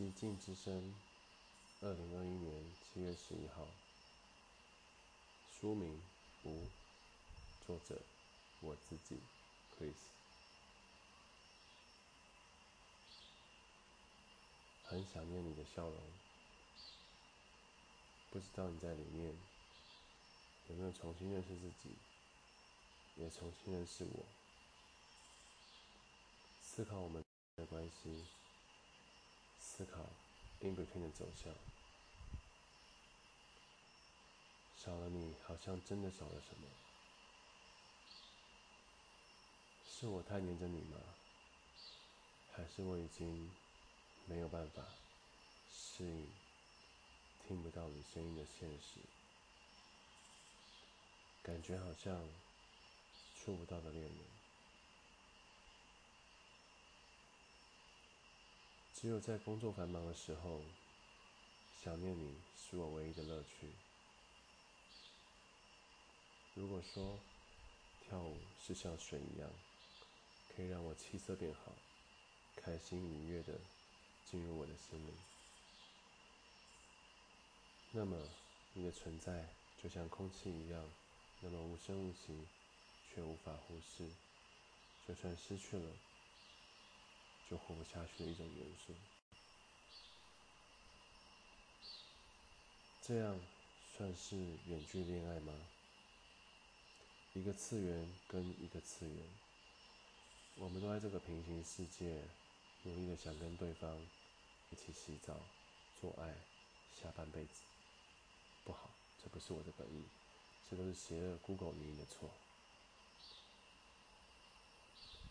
寂静之声，二零二一年七月十一号。书名：无。作者：我自己，Chris。很想念你的笑容，不知道你在里面有没有重新认识自己，也重新认识我。思考我们的关系。思考 in between 的走向，少了你，好像真的少了什么？是我太黏着你吗？还是我已经没有办法适应听不到你声音的现实？感觉好像触不到的恋人。只有在工作繁忙的时候，想念你是我唯一的乐趣。如果说跳舞是像水一样，可以让我气色变好，开心愉悦的进入我的心里，那么你的存在就像空气一样，那么无声无息，却无法忽视，就算失去了。就活不下去的一种元素，这样算是远距恋爱吗？一个次元跟一个次元，我们都在这个平行世界，努力的想跟对方一起洗澡、做爱，下半辈子。不好，这不是我的本意，这都是邪恶 Google 迷的错。